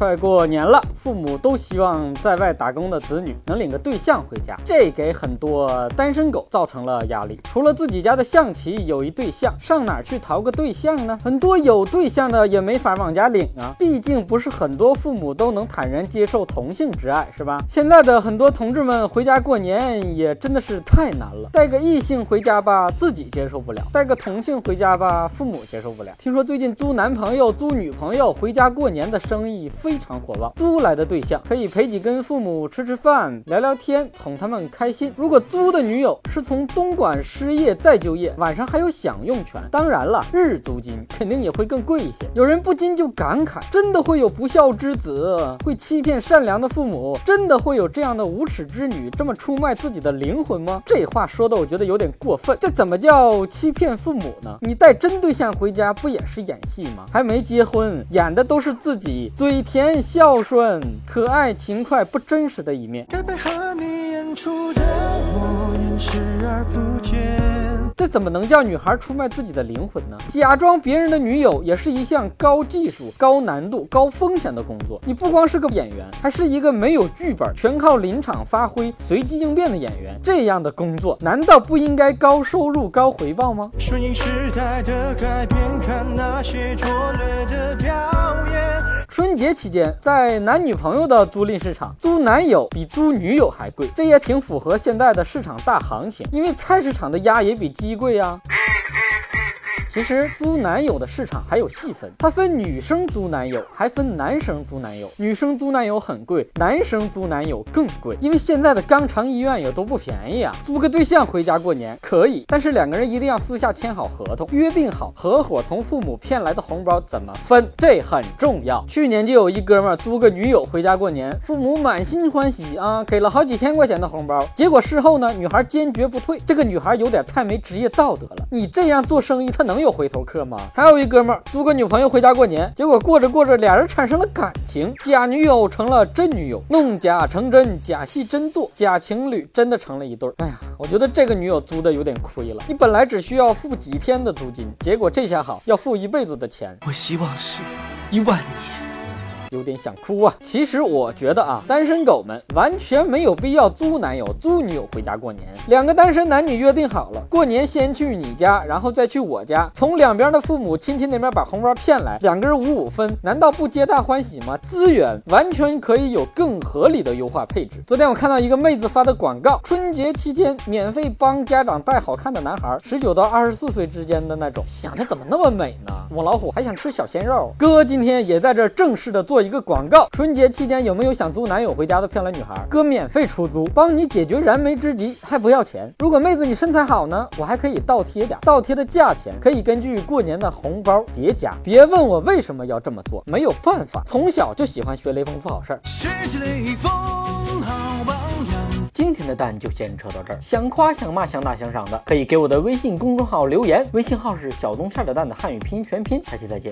快过年了，父母都希望在外打工的子女能领个对象回家，这给很多单身狗造成了压力。除了自己家的象棋有一对象，上哪儿去淘个对象呢？很多有对象的也没法往家领啊，毕竟不是很多父母都能坦然接受同性之爱，是吧？现在的很多同志们回家过年也真的是太难了，带个异性回家吧，自己接受不了；带个同性回家吧，父母接受不了。听说最近租男朋友、租女朋友回家过年的生意非非常火爆，租来的对象可以陪你跟父母吃吃饭、聊聊天，哄他们开心。如果租的女友是从东莞失业再就业，晚上还有享用权。当然了，日租金肯定也会更贵一些。有人不禁就感慨：真的会有不孝之子，会欺骗善良的父母？真的会有这样的无耻之女这么出卖自己的灵魂吗？这话说的我觉得有点过分。这怎么叫欺骗父母呢？你带真对象回家不也是演戏吗？还没结婚，演的都是自己追天甜、孝顺、可爱、勤快、不真实的一面。该配合你演出的我，演视而不见这怎么能叫女孩出卖自己的灵魂呢？假装别人的女友也是一项高技术、高难度、高风险的工作。你不光是个演员，还是一个没有剧本、全靠临场发挥、随机应变的演员。这样的工作难道不应该高收入、高回报吗？顺应时代的改变，看那些拙劣的表演。春节期间，在男女朋友的租赁市场，租男友比租女友还贵，这也挺符合现在的市场大行情，因为菜市场的鸭也比鸡贵呀。其实租男友的市场还有细分，它分女生租男友，还分男生租男友。女生租男友很贵，男生租男友更贵，因为现在的肛肠医院也都不便宜啊。租个对象回家过年可以，但是两个人一定要私下签好合同，约定好合伙从父母骗来的红包怎么分，这很重要。去年就有一哥们租个女友回家过年，父母满心欢喜啊，给了好几千块钱的红包，结果事后呢，女孩坚决不退，这个女孩有点太没职业道德了。你这样做生意，他能？有回头客吗？还有一哥们儿租个女朋友回家过年，结果过着过着，俩人产生了感情，假女友成了真女友，弄假成真，假戏真做，假情侣真的成了一对儿。哎呀，我觉得这个女友租的有点亏了。你本来只需要付几天的租金，结果这下好，要付一辈子的钱。我希望是一万年。有点想哭啊！其实我觉得啊，单身狗们完全没有必要租男友、租女友回家过年。两个单身男女约定好了，过年先去你家，然后再去我家，从两边的父母亲戚那边把红包骗来，两个人五五分，难道不皆大欢喜吗？资源完全可以有更合理的优化配置。昨天我看到一个妹子发的广告，春节期间免费帮家长带好看的男孩，十九到二十四岁之间的那种，想的怎么那么美呢？母老虎还想吃小鲜肉，哥今天也在这正式的做。一个广告，春节期间有没有想租男友回家的漂亮女孩？哥免费出租，帮你解决燃眉之急，还不要钱。如果妹子你身材好呢，我还可以倒贴点，倒贴的价钱可以根据过年的红包叠加。别问我为什么要这么做，没有办法，从小就喜欢学雷锋做好事儿。学习雷锋好榜样今天的蛋就先扯到这儿，想夸想骂想打想赏的，可以给我的微信公众号留言，微信号是小东下的蛋的汉语拼音全拼。下期再见。